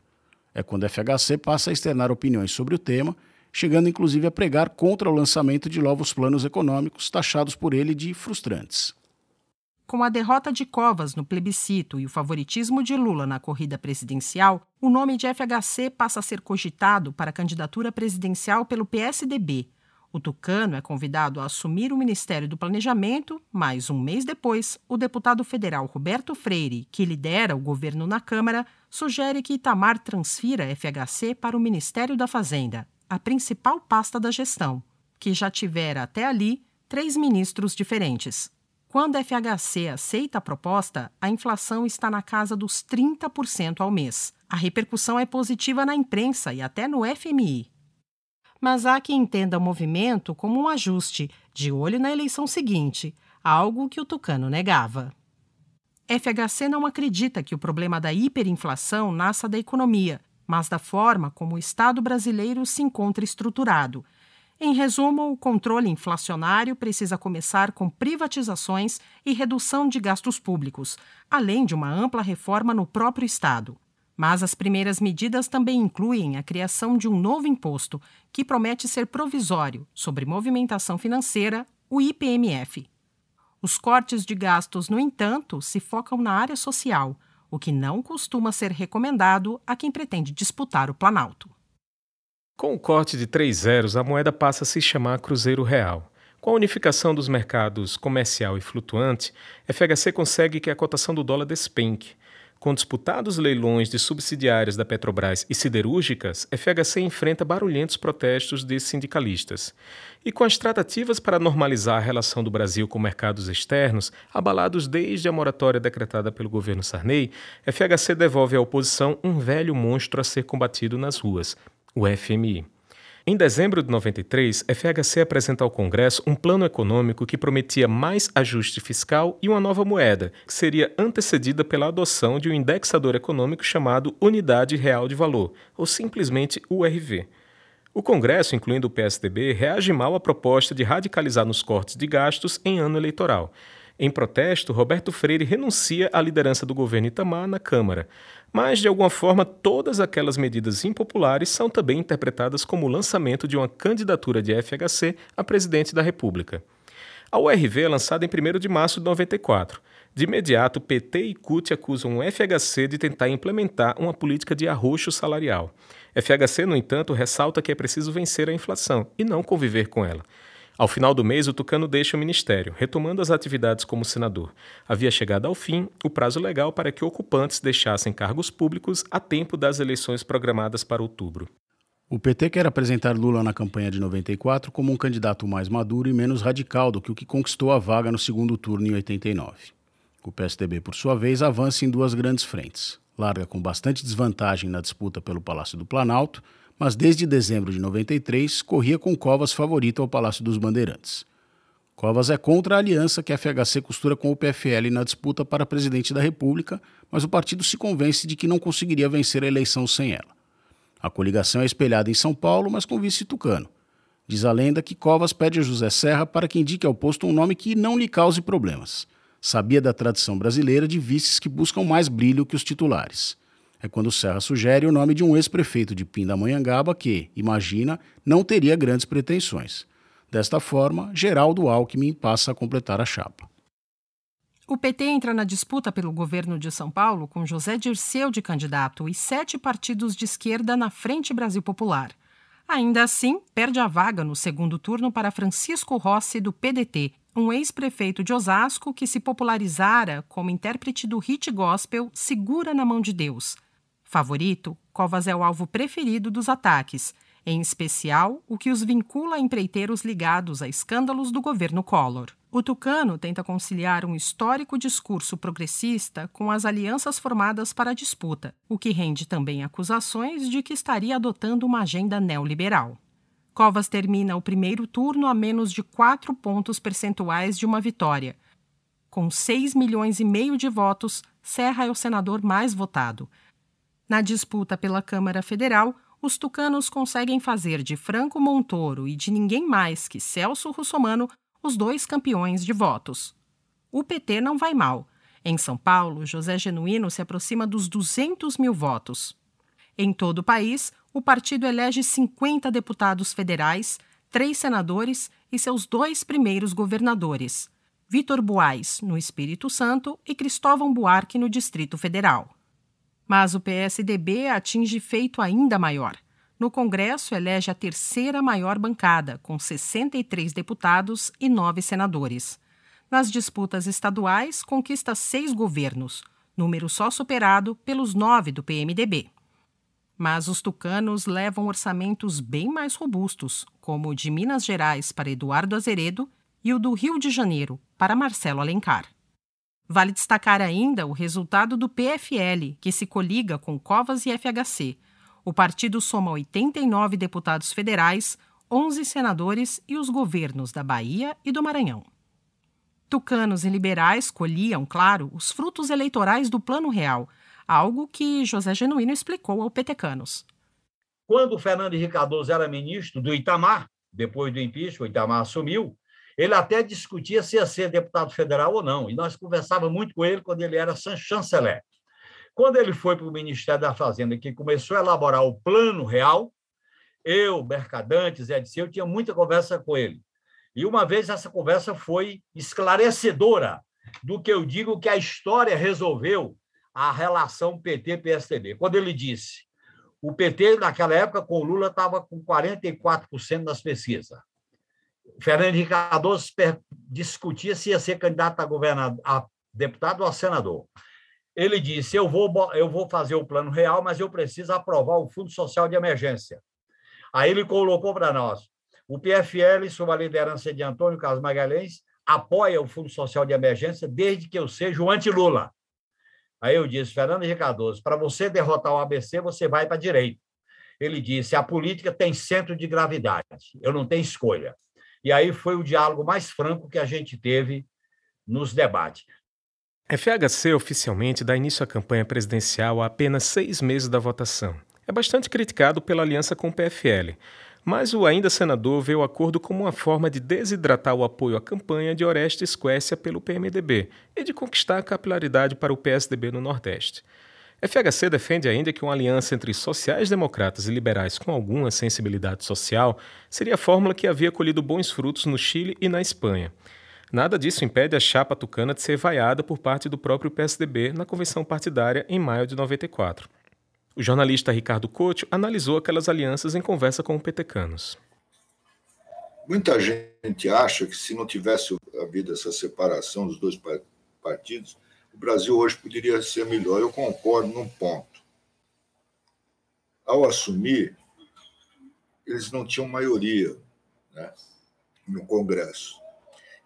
É quando a FHC passa a externar opiniões sobre o tema, chegando inclusive a pregar contra o lançamento de novos planos econômicos taxados por ele de frustrantes. Com a derrota de Covas no plebiscito e o favoritismo de Lula na corrida presidencial, o nome de FHC passa a ser cogitado para a candidatura presidencial pelo PSDB. O tucano é convidado a assumir o Ministério do Planejamento, mas um mês depois, o deputado federal Roberto Freire, que lidera o governo na Câmara, sugere que Itamar transfira FHC para o Ministério da Fazenda, a principal pasta da gestão, que já tivera até ali três ministros diferentes. Quando a FHC aceita a proposta, a inflação está na casa dos 30% ao mês. A repercussão é positiva na imprensa e até no FMI. Mas há quem entenda o movimento como um ajuste, de olho na eleição seguinte, algo que o Tucano negava. FHC não acredita que o problema da hiperinflação nasça da economia, mas da forma como o Estado brasileiro se encontra estruturado em resumo, o controle inflacionário precisa começar com privatizações e redução de gastos públicos, além de uma ampla reforma no próprio Estado. Mas as primeiras medidas também incluem a criação de um novo imposto, que promete ser provisório, sobre movimentação financeira, o IPMF. Os cortes de gastos, no entanto, se focam na área social, o que não costuma ser recomendado a quem pretende disputar o Planalto. Com o corte de três zeros, a moeda passa a se chamar Cruzeiro Real. Com a unificação dos mercados comercial e flutuante, FHC consegue que a cotação do dólar despenque. Com disputados leilões de subsidiárias da Petrobras e siderúrgicas, FHC enfrenta barulhentos protestos de sindicalistas. E com as tratativas para normalizar a relação do Brasil com mercados externos, abalados desde a moratória decretada pelo governo Sarney, FHC devolve à oposição um velho monstro a ser combatido nas ruas, o FMI. Em dezembro de 93, FHC apresenta ao Congresso um plano econômico que prometia mais ajuste fiscal e uma nova moeda, que seria antecedida pela adoção de um indexador econômico chamado Unidade Real de Valor, ou simplesmente URV. O Congresso, incluindo o PSDB, reage mal à proposta de radicalizar nos cortes de gastos em ano eleitoral. Em protesto, Roberto Freire renuncia à liderança do governo Itamar na Câmara. Mas, de alguma forma, todas aquelas medidas impopulares são também interpretadas como o lançamento de uma candidatura de FHC a presidente da República. A URV é lançada em 1 de março de 94. De imediato, PT e CUT acusam o FHC de tentar implementar uma política de arroxo salarial. FHC, no entanto, ressalta que é preciso vencer a inflação e não conviver com ela. Ao final do mês, o Tucano deixa o ministério, retomando as atividades como senador. Havia chegado ao fim o prazo legal para que ocupantes deixassem cargos públicos a tempo das eleições programadas para outubro. O PT quer apresentar Lula na campanha de 94 como um candidato mais maduro e menos radical do que o que conquistou a vaga no segundo turno em 89. O PSDB, por sua vez, avança em duas grandes frentes. Larga com bastante desvantagem na disputa pelo Palácio do Planalto, mas desde dezembro de 93 corria com Covas favorito ao Palácio dos Bandeirantes. Covas é contra a aliança que a FHC costura com o PFL na disputa para presidente da República, mas o partido se convence de que não conseguiria vencer a eleição sem ela. A coligação é espelhada em São Paulo, mas com vice tucano. Diz a lenda que Covas pede a José Serra para que indique ao posto um nome que não lhe cause problemas. Sabia da tradição brasileira de vices que buscam mais brilho que os titulares é quando Serra sugere o nome de um ex-prefeito de Pindamonhangaba que, imagina, não teria grandes pretensões. Desta forma, Geraldo Alckmin passa a completar a chapa. O PT entra na disputa pelo governo de São Paulo com José Dirceu de candidato e sete partidos de esquerda na Frente Brasil Popular. Ainda assim, perde a vaga no segundo turno para Francisco Rossi, do PDT, um ex-prefeito de Osasco que se popularizara como intérprete do hit gospel Segura na Mão de Deus Favorito, Covas é o alvo preferido dos ataques, em especial o que os vincula a empreiteiros ligados a escândalos do governo Collor. O Tucano tenta conciliar um histórico discurso progressista com as alianças formadas para a disputa, o que rende também acusações de que estaria adotando uma agenda neoliberal. Covas termina o primeiro turno a menos de 4 pontos percentuais de uma vitória. Com 6 milhões e meio de votos, Serra é o senador mais votado, na disputa pela Câmara Federal, os tucanos conseguem fazer de Franco Montoro e de ninguém mais que Celso Russomano os dois campeões de votos. O PT não vai mal. Em São Paulo, José Genuíno se aproxima dos 200 mil votos. Em todo o país, o partido elege 50 deputados federais, três senadores e seus dois primeiros governadores. Vitor Buais, no Espírito Santo, e Cristóvão Buarque, no Distrito Federal. Mas o PSDB atinge feito ainda maior. No Congresso, elege a terceira maior bancada, com 63 deputados e nove senadores. Nas disputas estaduais, conquista seis governos, número só superado pelos nove do PMDB. Mas os tucanos levam orçamentos bem mais robustos, como o de Minas Gerais para Eduardo Azeredo e o do Rio de Janeiro para Marcelo Alencar. Vale destacar ainda o resultado do PFL, que se coliga com Covas e FHC. O partido soma 89 deputados federais, 11 senadores e os governos da Bahia e do Maranhão. Tucanos e liberais colhiam, claro, os frutos eleitorais do Plano Real, algo que José Genuíno explicou ao Petecanos. Quando Fernando Henrique Cardoso era ministro do Itamar, depois do impeachment, o Itamar assumiu, ele até discutia se ia ser deputado federal ou não, e nós conversávamos muito com ele quando ele era chanceler. Quando ele foi para o Ministério da Fazenda, que começou a elaborar o Plano Real, eu, Mercadante, Zé eu tinha muita conversa com ele. E uma vez essa conversa foi esclarecedora do que eu digo que a história resolveu a relação PT-PSDB. Quando ele disse, o PT, naquela época, com o Lula, estava com 44% das pesquisas. Fernando Henrique Cardoso discutia se ia ser candidato a, governador, a deputado ou a senador. Ele disse: eu vou, eu vou fazer o plano real, mas eu preciso aprovar o Fundo Social de Emergência. Aí ele colocou para nós: o PFL, sob a liderança de Antônio Carlos Magalhães, apoia o Fundo Social de Emergência desde que eu seja o anti-Lula. Aí eu disse, Fernando Henrique Cardoso, para você derrotar o ABC, você vai para a direita. Ele disse, a política tem centro de gravidade, eu não tenho escolha. E aí foi o diálogo mais franco que a gente teve nos debates. FHC oficialmente dá início à campanha presidencial há apenas seis meses da votação. É bastante criticado pela aliança com o PFL, mas o ainda senador vê o acordo como uma forma de desidratar o apoio à campanha de Orestes Quécia pelo PMDB e de conquistar a capilaridade para o PSDB no Nordeste. FHC defende ainda que uma aliança entre sociais-democratas e liberais com alguma sensibilidade social seria a fórmula que havia colhido bons frutos no Chile e na Espanha. Nada disso impede a chapa tucana de ser vaiada por parte do próprio PSDB na convenção partidária em maio de 94. O jornalista Ricardo Couto analisou aquelas alianças em conversa com o Petecanos. Muita gente acha que se não tivesse havido essa separação dos dois partidos, o Brasil hoje poderia ser melhor. Eu concordo num ponto. Ao assumir, eles não tinham maioria né, no Congresso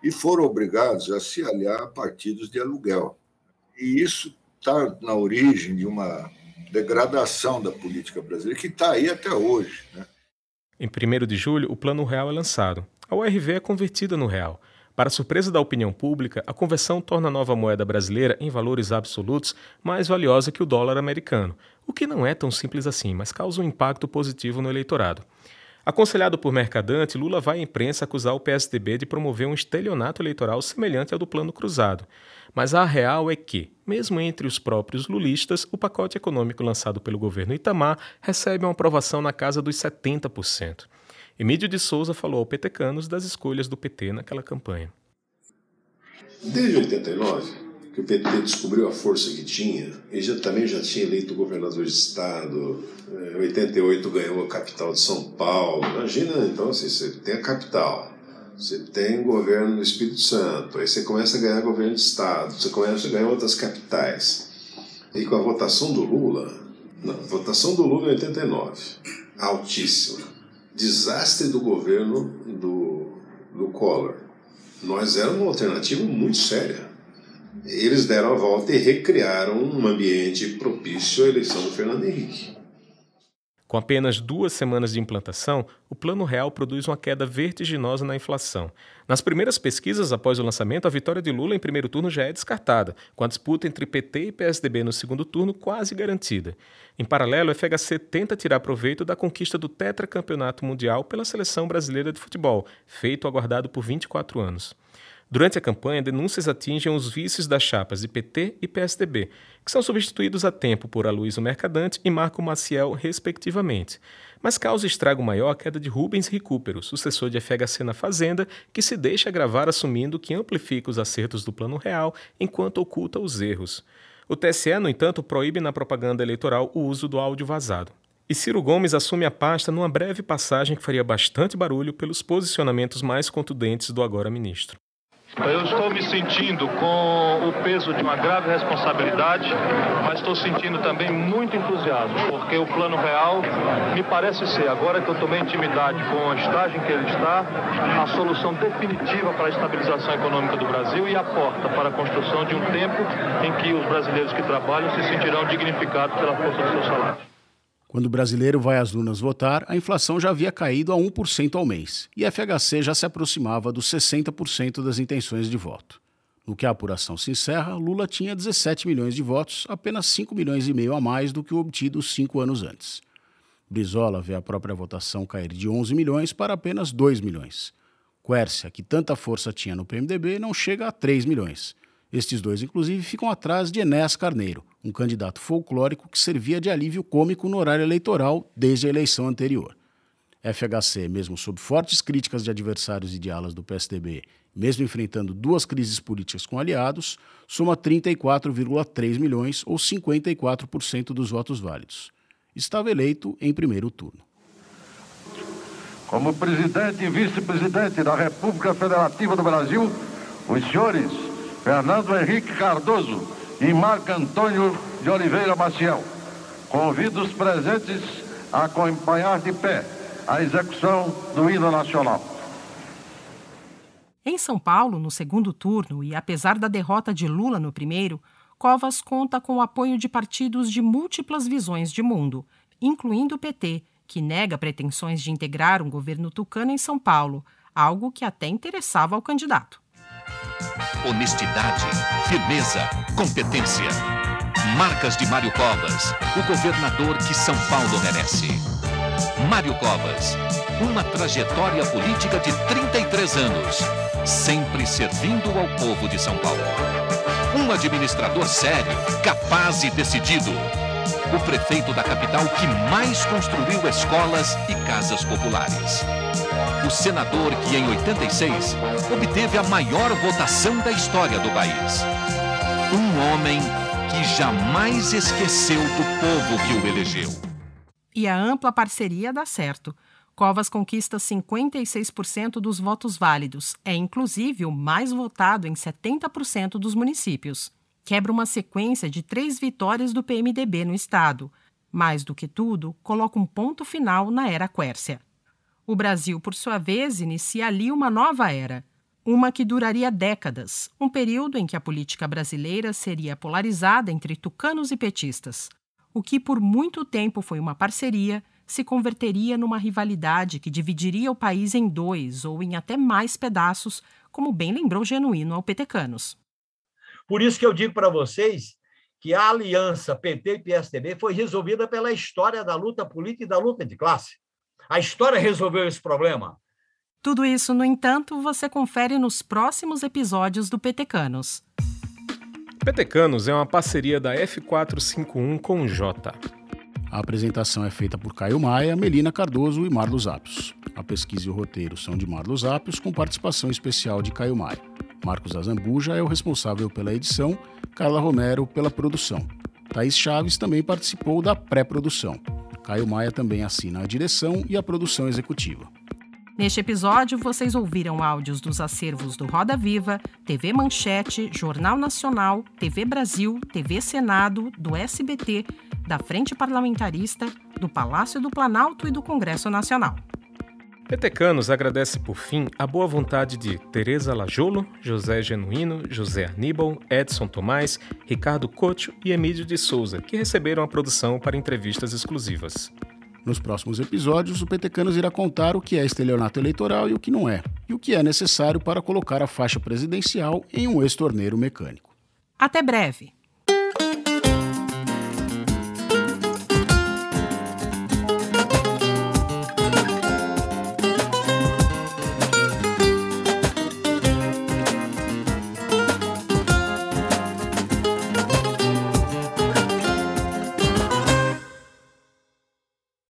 e foram obrigados a se aliar a partidos de aluguel. E isso está na origem de uma degradação da política brasileira, que está aí até hoje. Né? Em 1 de julho, o Plano Real é lançado. A URV é convertida no real. Para surpresa da opinião pública, a conversão torna a nova moeda brasileira, em valores absolutos, mais valiosa que o dólar americano, o que não é tão simples assim, mas causa um impacto positivo no eleitorado. Aconselhado por Mercadante, Lula vai à imprensa acusar o PSDB de promover um estelionato eleitoral semelhante ao do Plano Cruzado. Mas a real é que, mesmo entre os próprios lulistas, o pacote econômico lançado pelo governo Itamar recebe uma aprovação na casa dos 70%. Emílio de Souza falou ao Petecanos das escolhas do PT naquela campanha. Desde 89, que o PT descobriu a força que tinha, ele já, também já tinha eleito governador de estado, em 88 ganhou a capital de São Paulo. Imagina, então, assim, você tem a capital, você tem governo no Espírito Santo, aí você começa a ganhar governo de estado, você começa a ganhar outras capitais. E com a votação do Lula, não, votação do Lula em 89, altíssima. Desastre do governo do, do Collor. Nós éramos uma alternativa muito séria. Eles deram a volta e recriaram um ambiente propício à eleição do Fernando Henrique. Com apenas duas semanas de implantação, o Plano Real produz uma queda vertiginosa na inflação. Nas primeiras pesquisas após o lançamento, a vitória de Lula em primeiro turno já é descartada, com a disputa entre PT e PSDB no segundo turno quase garantida. Em paralelo, o FHC tenta tirar proveito da conquista do tetracampeonato mundial pela seleção brasileira de futebol, feito aguardado por 24 anos. Durante a campanha, denúncias atingem os vices das chapas de PT e PSDB, que são substituídos a tempo por Aloysio Mercadante e Marco Maciel, respectivamente. Mas causa estrago maior a queda de Rubens Recupero, sucessor de FHC na Fazenda, que se deixa gravar assumindo que amplifica os acertos do Plano Real enquanto oculta os erros. O TSE, no entanto, proíbe na propaganda eleitoral o uso do áudio vazado. E Ciro Gomes assume a pasta numa breve passagem que faria bastante barulho pelos posicionamentos mais contundentes do agora ministro. Eu estou me sentindo com o peso de uma grave responsabilidade, mas estou sentindo também muito entusiasmo, porque o plano real me parece ser, agora que eu tomei intimidade com a estágio em que ele está, a solução definitiva para a estabilização econômica do Brasil e a porta para a construção de um tempo em que os brasileiros que trabalham se sentirão dignificados pela força do seu salário. Quando o brasileiro vai às urnas votar, a inflação já havia caído a 1% ao mês e a FHC já se aproximava dos 60% das intenções de voto. No que a apuração se encerra, Lula tinha 17 milhões de votos, apenas 5 milhões e meio a mais do que o obtido cinco anos antes. Brizola vê a própria votação cair de 11 milhões para apenas 2 milhões. Quércia, que tanta força tinha no PMDB, não chega a 3 milhões. Estes dois, inclusive, ficam atrás de Enéas Carneiro, um candidato folclórico que servia de alívio cômico no horário eleitoral desde a eleição anterior. FHC, mesmo sob fortes críticas de adversários e de alas do PSDB, mesmo enfrentando duas crises políticas com aliados, soma 34,3 milhões ou 54% dos votos válidos. Estava eleito em primeiro turno. Como presidente e vice-presidente da República Federativa do Brasil, os senhores Fernando Henrique Cardoso e Marco Antônio de Oliveira Maciel. Convido os presentes a acompanhar de pé a execução do hino nacional. Em São Paulo, no segundo turno, e apesar da derrota de Lula no primeiro, Covas conta com o apoio de partidos de múltiplas visões de mundo, incluindo o PT, que nega pretensões de integrar um governo tucano em São Paulo, algo que até interessava ao candidato honestidade, firmeza, competência. Marcas de Mário Covas, o governador que São Paulo merece. Mário Covas, uma trajetória política de 33 anos, sempre servindo ao povo de São Paulo. Um administrador sério, capaz e decidido. O prefeito da capital que mais construiu escolas e casas populares o senador que, em 86, obteve a maior votação da história do país. Um homem que jamais esqueceu do povo que o elegeu. E a ampla parceria dá certo. Covas conquista 56% dos votos válidos, é inclusive o mais votado em 70% dos municípios. Quebra uma sequência de três vitórias do PMDB no estado. Mais do que tudo, coloca um ponto final na era Quércia. O Brasil, por sua vez, inicia ali uma nova era, uma que duraria décadas, um período em que a política brasileira seria polarizada entre tucanos e petistas. O que por muito tempo foi uma parceria se converteria numa rivalidade que dividiria o país em dois ou em até mais pedaços, como bem lembrou Genuíno ao Petecanos. Por isso que eu digo para vocês que a aliança PT e PSDB foi resolvida pela história da luta política e da luta de classe. A história resolveu esse problema. Tudo isso, no entanto, você confere nos próximos episódios do Petecanos. Petecanos é uma parceria da F451 com o J. A apresentação é feita por Caio Maia, Melina Cardoso e Marlos Appios. A pesquisa e o roteiro são de Marlos Appios, com participação especial de Caio Maia. Marcos Azambuja é o responsável pela edição, Carla Romero pela produção. Thaís Chaves também participou da pré-produção. Caio Maia também assina a direção e a produção executiva. Neste episódio, vocês ouviram áudios dos acervos do Roda Viva, TV Manchete, Jornal Nacional, TV Brasil, TV Senado, do SBT, da Frente Parlamentarista, do Palácio do Planalto e do Congresso Nacional. Petecanos agradece por fim a boa vontade de Tereza Lajolo, José Genuíno, José Aníbal, Edson Tomás, Ricardo Cocho e Emílio de Souza, que receberam a produção para entrevistas exclusivas. Nos próximos episódios, o Petecanos irá contar o que é estelionato eleitoral e o que não é, e o que é necessário para colocar a faixa presidencial em um ex-torneiro mecânico. Até breve!